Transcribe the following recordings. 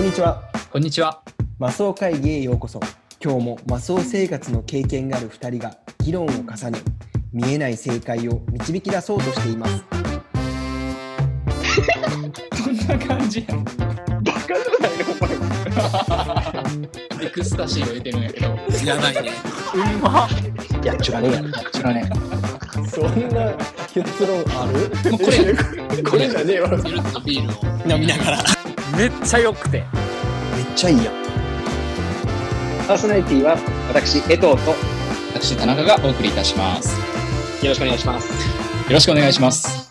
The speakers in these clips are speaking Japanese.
こんにちは。こんにちは。マスオ会議へようこそ。今日もマスオ生活の経験がある2人が議論を重ね、見えない正解を導き出そうとしています。こんな感じやん。バカじゃないのおエクスタシーを入れてるんやけど。やばいね。うんまやっちゅらねえや知らねそんな結論ある？これ、これじゃねえわ。ビールを飲みながら。めっちゃ良くてめっちゃいいやん。パーソナリティは私、江藤とよ私、田中がお送りいたします。ろしくお願いします。よろしくお願いします。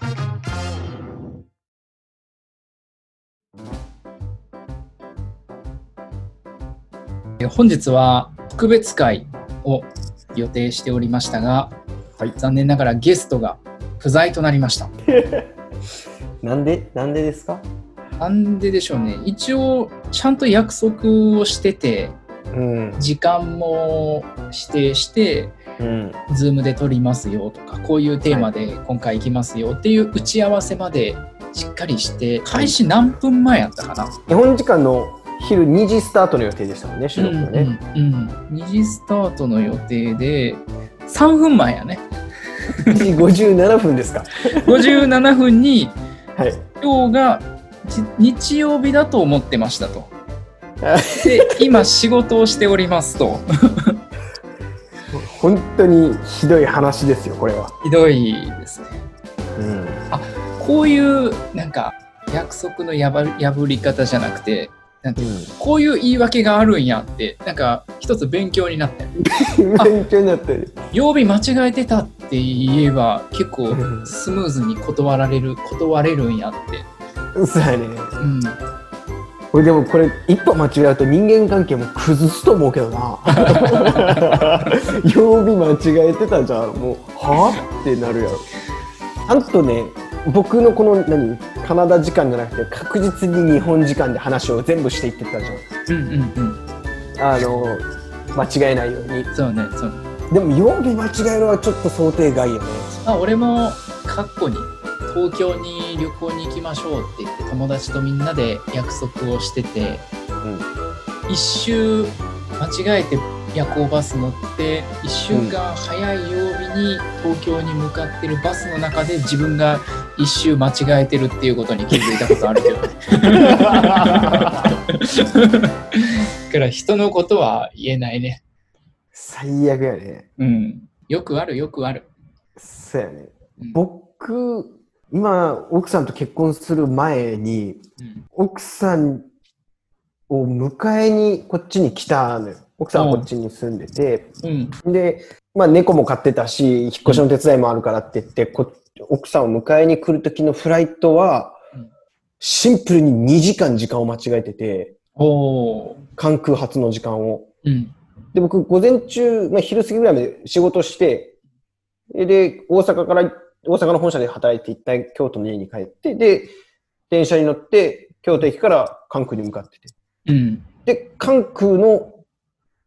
え本日は特別会を予定しておりましたが、はい残念ながらゲストが不在となりました。なんでなんでですか？なんででしょうね。一応、ちゃんと約束をしてて、うん。時間も指定して、うん。ズームで撮りますよとか、こういうテーマで今回行きますよっていう打ち合わせまでしっかりして、開始何分前やったかな？日本時間の昼2時スタートの予定でしたもんね、収録がね。うんうんうん、2時スタートの予定で、3分前やね。1時57分ですか。57分に、はい。今日がじ日曜日だと思ってましたと。で、今仕事をしておりますと。本当にひどい話ですよ、これは。ひどいですね。うん。こういうなんか約束の破り破り方じゃなくて、なんていうこういう言い訳があるんやって、なんか一つ勉強になって。あ 勉強になってる。曜日間違えてたって言えば結構うんスムーズに断られる、断れるんやって。そうやね。うん。これでもこれ一歩間違えると人間関係も崩すと思うけどな。曜日間違えてたじゃん。もうはあ？ってなるやろ。あんとね僕のこの何？カナダ時間じゃなくて確実に日本時間で話を全部していってたじうん。うんうん。ゃん。あの間違えないように。そうね、そう。でも曜日間違えるのはちょっと想定外よね。まあ俺も過去に東京に旅行に行きましょうって言って友達とみんなで約束をしてて、一周間違えて夜行バス乗って1週間早い曜日に東京に向かってるバスの中で自分が一周間違えてるっていうことに気づいたことあるけどね。だから人のことは言えないね。最悪やねうん。よくあるよくある。そうやねうん僕今奥さんと結婚する前にうん奥さんを迎えにこっちに来たのよ。奥さんはこっちに住んでて、うん。で、まあ猫も飼ってたし、引っ越しの手伝いもあるからって言って、こ奥さんを迎えに来る時のフライトはうん、シンプルに2時間時間を間違えてて。関空発の時間を。うん。で、僕、午前中、まあ、昼過ぎぐらいまで仕事して、で、大阪から、大阪の本社で働いて、一旦京都の家に帰って、で、電車に乗って、京都駅から関空に向かってて。うん。で、関空の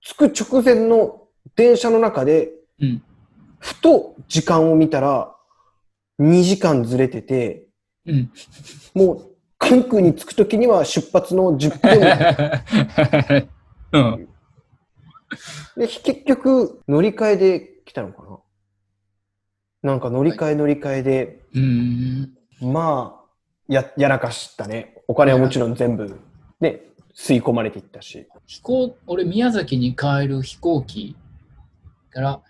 着く直前の電車の中で、うん。ふと時間を見たら、2時間ずれてて、うん。もう関空に着くときには出発の10分。うん。で、結局、乗り換えで来たのかななんか乗り換え乗り換えで、うん。まあ、や、やらかしたね。お金はもちろん全部、ね、吸い込まれていったし。飛行、俺、宮崎に帰る飛行機から、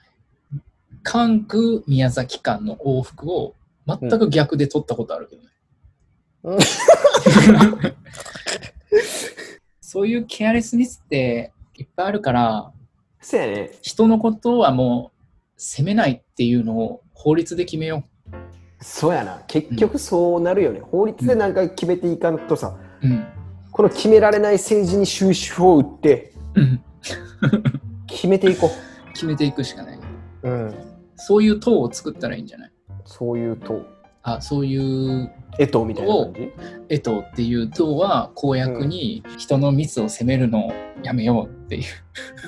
関空宮崎間の往復を全く逆で取ったことあるけどね。うんそういうケアレスミスっていっぱいあるから、そうやね。人のことはもう責めないっていうのを法律で決めよそうやな。結局そうなるよね。法律でなんか決めていかんとさ、う。うん。この決められない政治に終止符を打って、うん。決めていこ 決めていくしかない。う。うん。そういう党を作ったらいいんじゃない？そういう党。あ、そういうえとみたいな感じ？江藤っていう党は公約に人のミスを責めるのをやめようっていう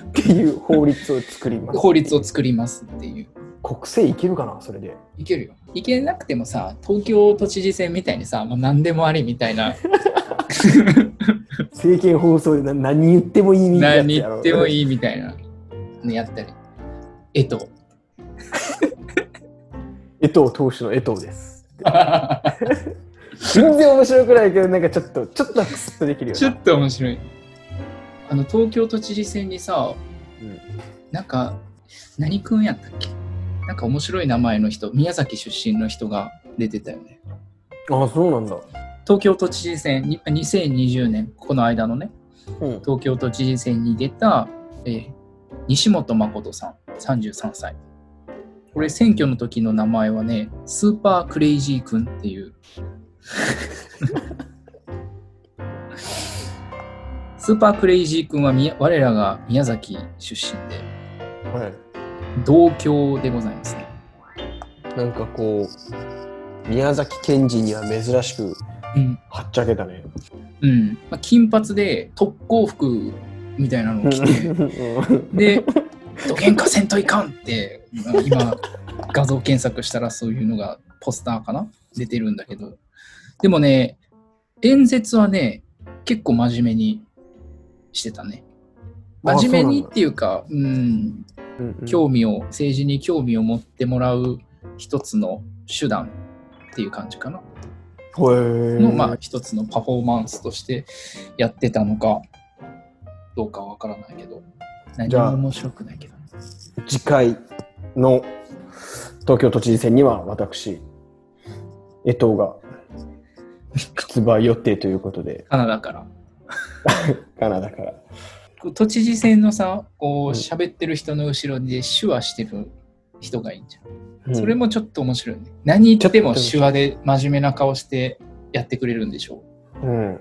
っていう法律を作ります。法律を作りますっていう国政いけるかなそれで？いけるよいけなくてもさ東京都知事選みたいにさもう何でもありみたいな 政見放送でな何言ってもいいみたいな何言ってもい。いいみたいなのやったり。えと。江藤投手の江藤です。全然面白くないけど、なんかちょっと、ちょっとクスッとできるよなちょっ。と面白い。あの、東京都知事選にさ、うんなんか、何くんやったっけ？なんか面白い名前の人、宮崎出身の人が出てたよね。ああ、そうなんだ。東京都知事選、に2020年、この間のね、うん。東京都知事選に出た、えー西本誠さん、33歳。これ、選挙の時の名前はね、スーパークレイジー君っていう。スーパークレイジー君は我らが宮崎出身で、はい。同郷でございますね。なんかこう、宮崎県人には珍しく、うん。はっちゃけたね。うん。まあ、金髪で特攻服みたいなのを着て、で、どげんかせんといかんって、今、画像検索したらそういうのがポスターかな？出てるんだけど。でもね、演説はね、結構真面目にしてたね。あ真面目にっていうか、うん、うんうん興味を、政治に興味を持ってもらう一つの手段っていう感じかな。の、まあ、一つのパフォーマンスとしてやってたのか、どうかわからないけど、何じゃあも面白くないけど。次回の東京都知事選には私、江藤が出馬予定ということで、カナダから。カナダから。都知事選のさ、こう、うん喋ってる人の後ろで手話してる人がいいんじゃん。うんそれもちょっと面白いね。何言っても手話で真面目な顔してやってくれるんでしょうん。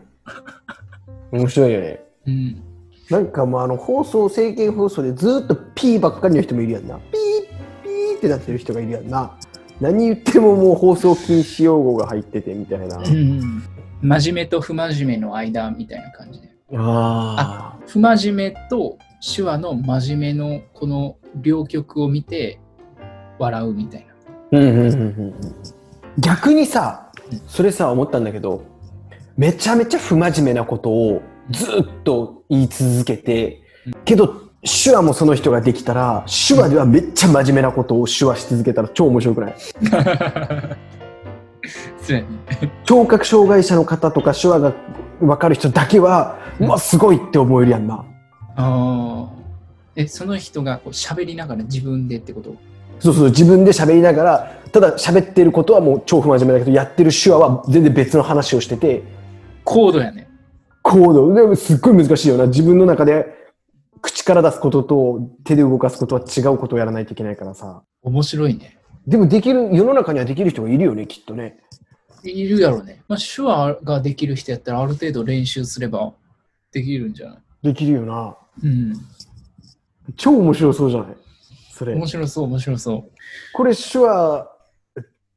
面白いよね。う。うん。なんかもうあの放送、政見放送でずっとピーばっかりの人もいるやんな。ピー、ピーってなってる人がいるやんな。何言ってももう放送禁止用語が入っててみたいな。うん真面目と不真面目の間みたいな感じで。あ不真面目と手話の真面目のこの両極を見て笑うみたいな。うんうんうんうんうん逆にさ、それさ思ったんだけど、めちゃめちゃ不真面目なことをずっと言い続けて、けど手話もその人ができたら、手話ではめっちゃ真面目なことを手話し続けたら超面白くない？聴覚障害者の方とか手話が分かる人だけは、うわ、すごいって思えるやんな。ああ。え、その人がこう喋りながら自分でってこと？そうそう、自分で喋りながら、ただ喋ってることはもう超不真面目だけど、やってる手話は全然別の話をしてて、コードやね。コード、でもすっごい難しいよな。自分の中で口から出すことと手で動かすことは違うことをやらないといけないからさ。面白いね。でもできる、世の中にはできる人がいるよね、きっとね。いるやろね。まあ、手話ができる人やったらある程度練習すればできるんじゃない？できるよな。うん。超面白そうじゃない？それ。面白そう、面白そこれ手話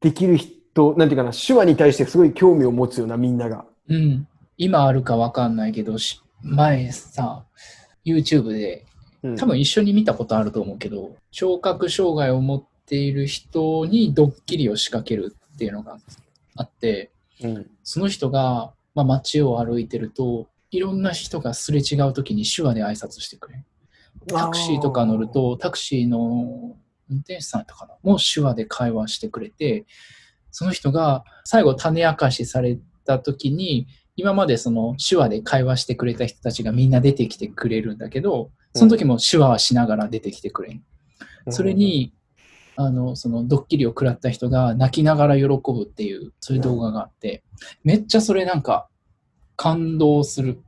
できる人、なんていうかな、手話に対してすごい興味を持つよな、みんなが。う。うん。今あるかわかんないけど、し前さ、YouTube でうん多分一緒に見たことあると思うけど、聴覚障害を持っている人にドッキリを仕掛けるっていうのがあって、うん。その人が、まあ、街を歩いてると、いろんな人がすれ違う時に手話で挨拶してくれる。タクシーとか乗ると、タクシーの運転手さんやったかな？もう手話で会話してくれて、その人が最後種明かしされた時に、今までその手話で会話してくれた人たちがみんな出てきてくれるんだけど、その時も手話はしながら出てきてくれる。それに、あの、そのドッキリを食らった人が泣きながら喜ぶっていう、そういう動画があって、めっちゃそれなんか感動する。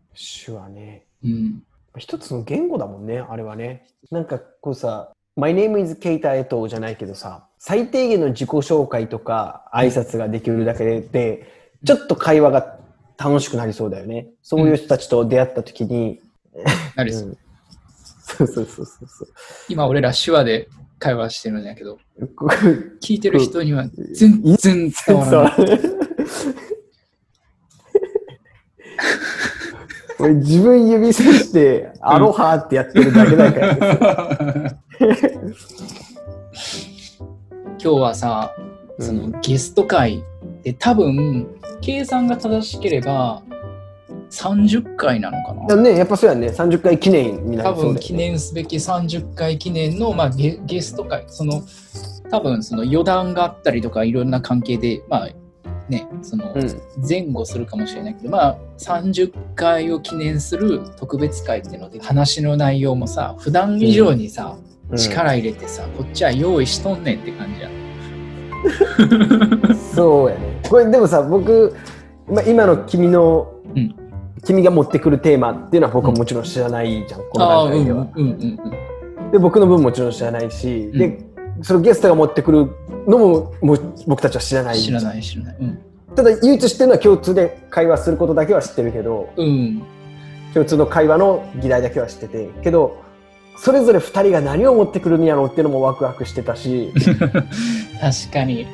手話ね。うん。一つの言語だもんね、あれはね。なんかこうさ、My name is Keita エトじゃないけどさ、最低限の自己紹介とか挨拶ができるだけで、ちょっと会話が楽しくなりそうだよね。そういう人たちと出会った時に、なりうんそうそうそうそうそう。今俺ら手話で会話してるんだけど、聞いてる人には全然伝わらない。俺自分指さして、アロハってやってるだけだから、今日はさ、そのゲスト会で多分、計算が正しければ、30回なのかな？だね、やっぱそうやね、30回記念にな多りそうだよね。分記念すべき30回記念の、まあ、ゲゲスト会。その多分その余談があったりとかいろんな関係でまあねそのうん。前後するかもしれないけど、まあ30回を記念する特別会っていうので話の内容もさ普段以上にさ、うん。力入れてさこっちは用意しとんねんって感じや そうやね。これでもさ、僕、ま今の君の、うん。君が持ってくるテーマっていうのは僕はもちろん知らないじゃん、うん段階では。うんうんうん。で、僕の分もちろん知らないし、うん。で、そのゲストが持ってくるのももう僕たちは知らない。知らない知らない。うん。ただ、唯一知ってるのは共通で会話することだけは知ってるけど、うん。共通の会話の議題だけは知ってて、けど、それぞれ2人が何を持ってくるんやろうっていうのもワクワクしてたし、確かに。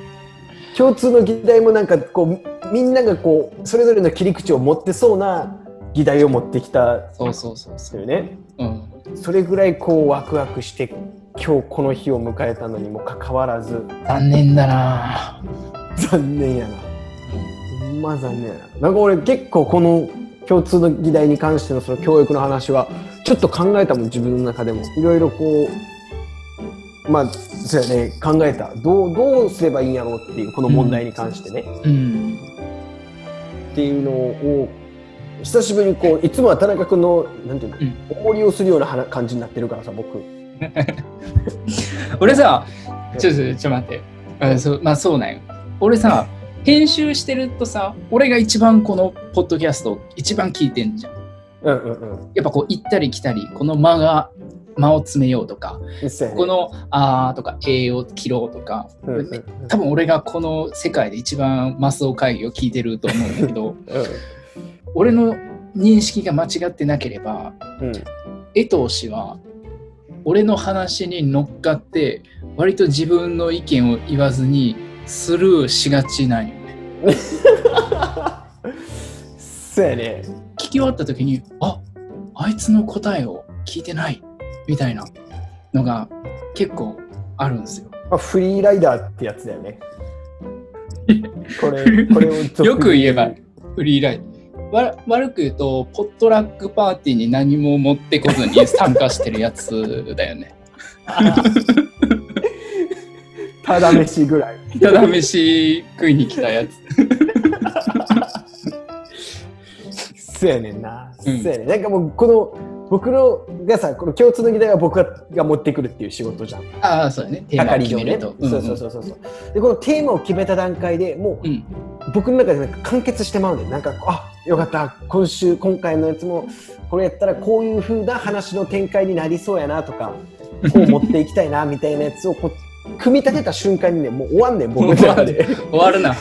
共通の議題もなんかこうみんながこうそれぞれの切り口を持ってそうな議題を持ってきた。そうそうそうそう。ね。うん。それぐらいこうワクワクして今日この日を迎えたのにもかかわらず。残念だな。残念やな。ほんま残念やな。なんか俺結構この共通の議題に関してのその教育の話はちょっと考えたもん自分の中でも。いろいろこうまあそうやね。考えた。どうどうすればいいんやろうっていうこの問題に関してね、うん。っていうのを久しぶりにこういつもは田中君のなんていうの、うん。おごりをするような話感じになってるからさ僕。俺さちょっとちょっと待って。あそうまあそうなんよ。俺さ編集してるとさ俺が一番このポッドキャスト一番聞いてんじゃんうんうんうん。やっぱこう行ったり来たりこの間が間を詰めようとかこの「あー」とか「えー」を切ろうとかうんうんうん。多分俺がこの世界で一番マスオ会議を聞いてると思うんだけど 俺の認識が間違ってなければうん。江藤氏は俺の話に乗っかって割と自分の意見を言わずにスルーしがちなんよね。そうやね聞き終わった時にああいつの答えを聞いてないみたいなのが結構あるんですよ。まあ、フリーライダーってやつだよね これこれをよく言えばフリーライド。わ悪く言うとポットラックパーティーに何も持ってこずに参加してるやつだよね。ただ飯ぐらい ただ飯食いに来たやつ。そうやねんな、うん。そうやねん。なんかもうこの僕のがさこの共通の議題は僕がが持ってくるっていう仕事じゃん。ああ、そうだね。テーマを決めると。そうそうそうそうそう。でこのテーマを決めた段階でもう、うん。僕の中でなんか完結してまうねん。なんかあよかった。今週今回のやつもこれやったらこういう風な話の展開になりそうやなとかこう持っていきたいな みたいなやつをこう組み立てた瞬間にねもう終わんねん僕の中で。終わるな。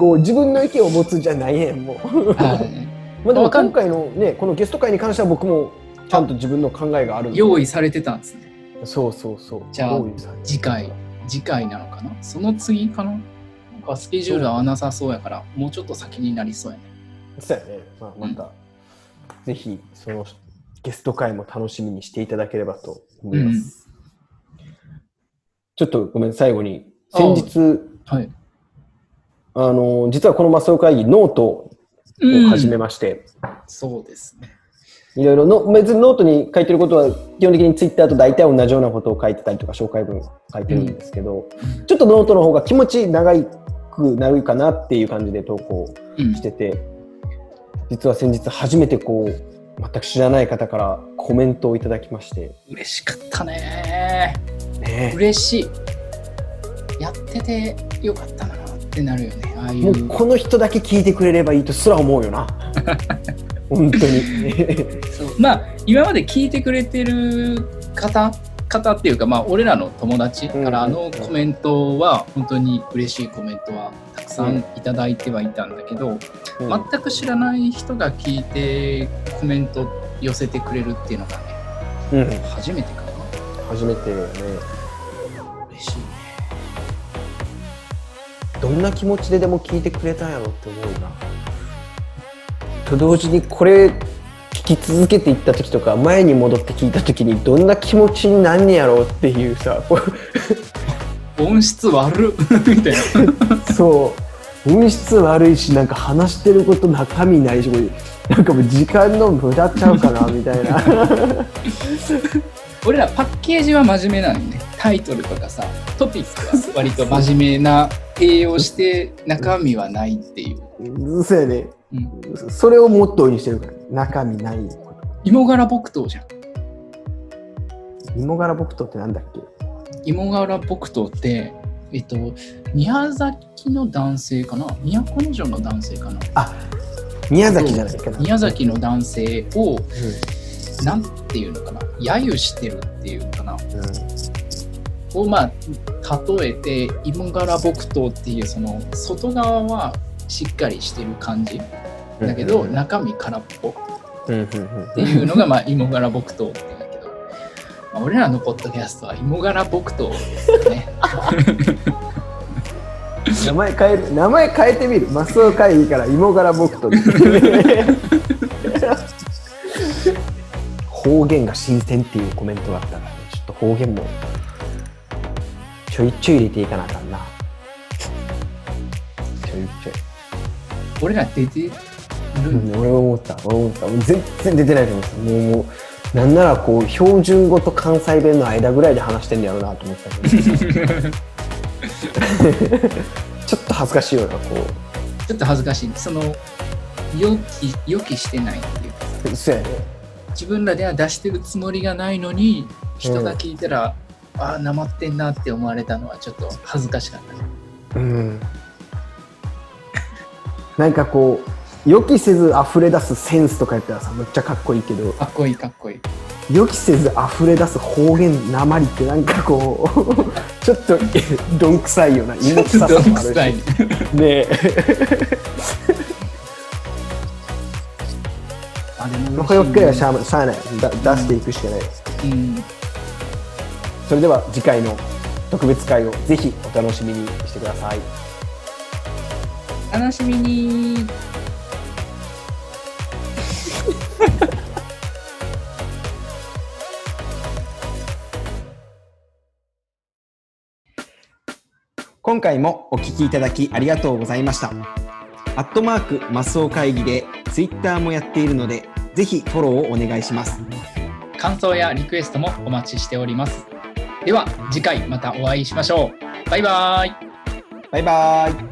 こう自分の意見を持つじゃないねんもう。はい。まあでも今回のねこのゲスト会に関しては僕もちゃんと自分の考えがある用意されてたんですね。そうそうそう。じゃあ次回、次回なのかな？その次かな？なんかスケジュール合わなさそうやから、もうちょっと先になりそうやね。そうやね、まあ、また、ぜひそのゲスト会も楽しみにしていただければと思います。ちょっとごめん、最後に、先日、はい。あの、実はこのマスオ会議、ノートを始めまして、そうですね。いろいろの、別にノートに書いてることは、基本的にツイッターと大体同じようなことを書いてたりとか、紹介文書いてるんですけど、ちょっとノートの方が気持ち長くなるかなっていう感じで投稿うん。してて、実は先日初めてこう、全く知らない方からコメントをいただきまして、嬉しかったね。ね。嬉しい。やっててよかったなってなるよね。ああいもうう。この人だけ聞いてくれればいいとすら思うよな。本当に。そうまあ今まで聞いてくれてる方方っていうかまあ俺らの友達からのコメントは本当に嬉しいコメントはたくさうんんいただいてはいたんだけど、うん全く知らない人が聞いてコメント寄せてくれるっていうのがねうん、初めてかな初めてよね。嬉しいねどんな気持ちででも聞いてくれたんやろって思うな。と同時にこれ聞き続けていった時とか前に戻って聞いた時にどんな気持ちになんねやろうっていうさ音質悪っ。みたいな。そう。音質悪いしなんか話してること中身ないしなんかもう時間の無駄ちゃうかなみたいな。俺らパッケージは真面目なのよねタイトルとかさトピックは 割と真面目な形容して中身はないっていう、そうやね。うん、それをモットーにしてるから。中身ない芋柄木刀じゃん。芋柄木刀ってなんだっけ？芋柄木刀ってえっと宮崎の男性かな？都城の男性かな？宮崎じゃないかな。宮崎の男性をうなんていうのかな？揶揄してるっていうかな？んうんをまあ例えて芋柄木刀っていうその外側はしっかりしてる感じ。だけどうん中身空っぽ。うんうんっていうのがまあ芋柄木刀って言うんだけど、まあ、俺らのポッドキャストは芋柄木刀ですよね。名前変える名前変えてみる。マスオ会議から芋柄木刀 方言が新鮮っていうコメントがあったから、ね、ちょっと方言もちょいちょい入れていかなあかんな。ちょいちょい。俺ら出てる？うん、俺は思った。俺は思った。もう全然出てないと思うもうもうなんならこう標準語と関西弁の間ぐらいで話してんねやろうなと思ってたけど。ちょっと恥ずかしいようなこちょっと恥ずかしい。その予期予期してないっていうか。うそうやね。自分らでは出してるつもりがないのに人が聞いたら、ああなまってんなって思われたのはちょっと恥ずかしかった。ねうん。なんかこう予期せず溢れ出すセンスとかやったらさめっちゃかっこいいけど。かっこいいかっこいい。予期せず溢れ出す方言なまりってなんかこう ちょっと どんくさいような芋臭さもあるし。ねえ。あればっかりはしゃあない。だ出していくしかないです。うんそれでは次回の特別会をぜひお楽しみにしてください。楽しみに。今回もお聞きいただきありがとうございました。アットマークマスオ会議でツイッターもやっているのでぜひフォローをお願いします。感想やリクエストもお待ちしておりますでは次回またお会いしましょう。バイバイ。バイバイ。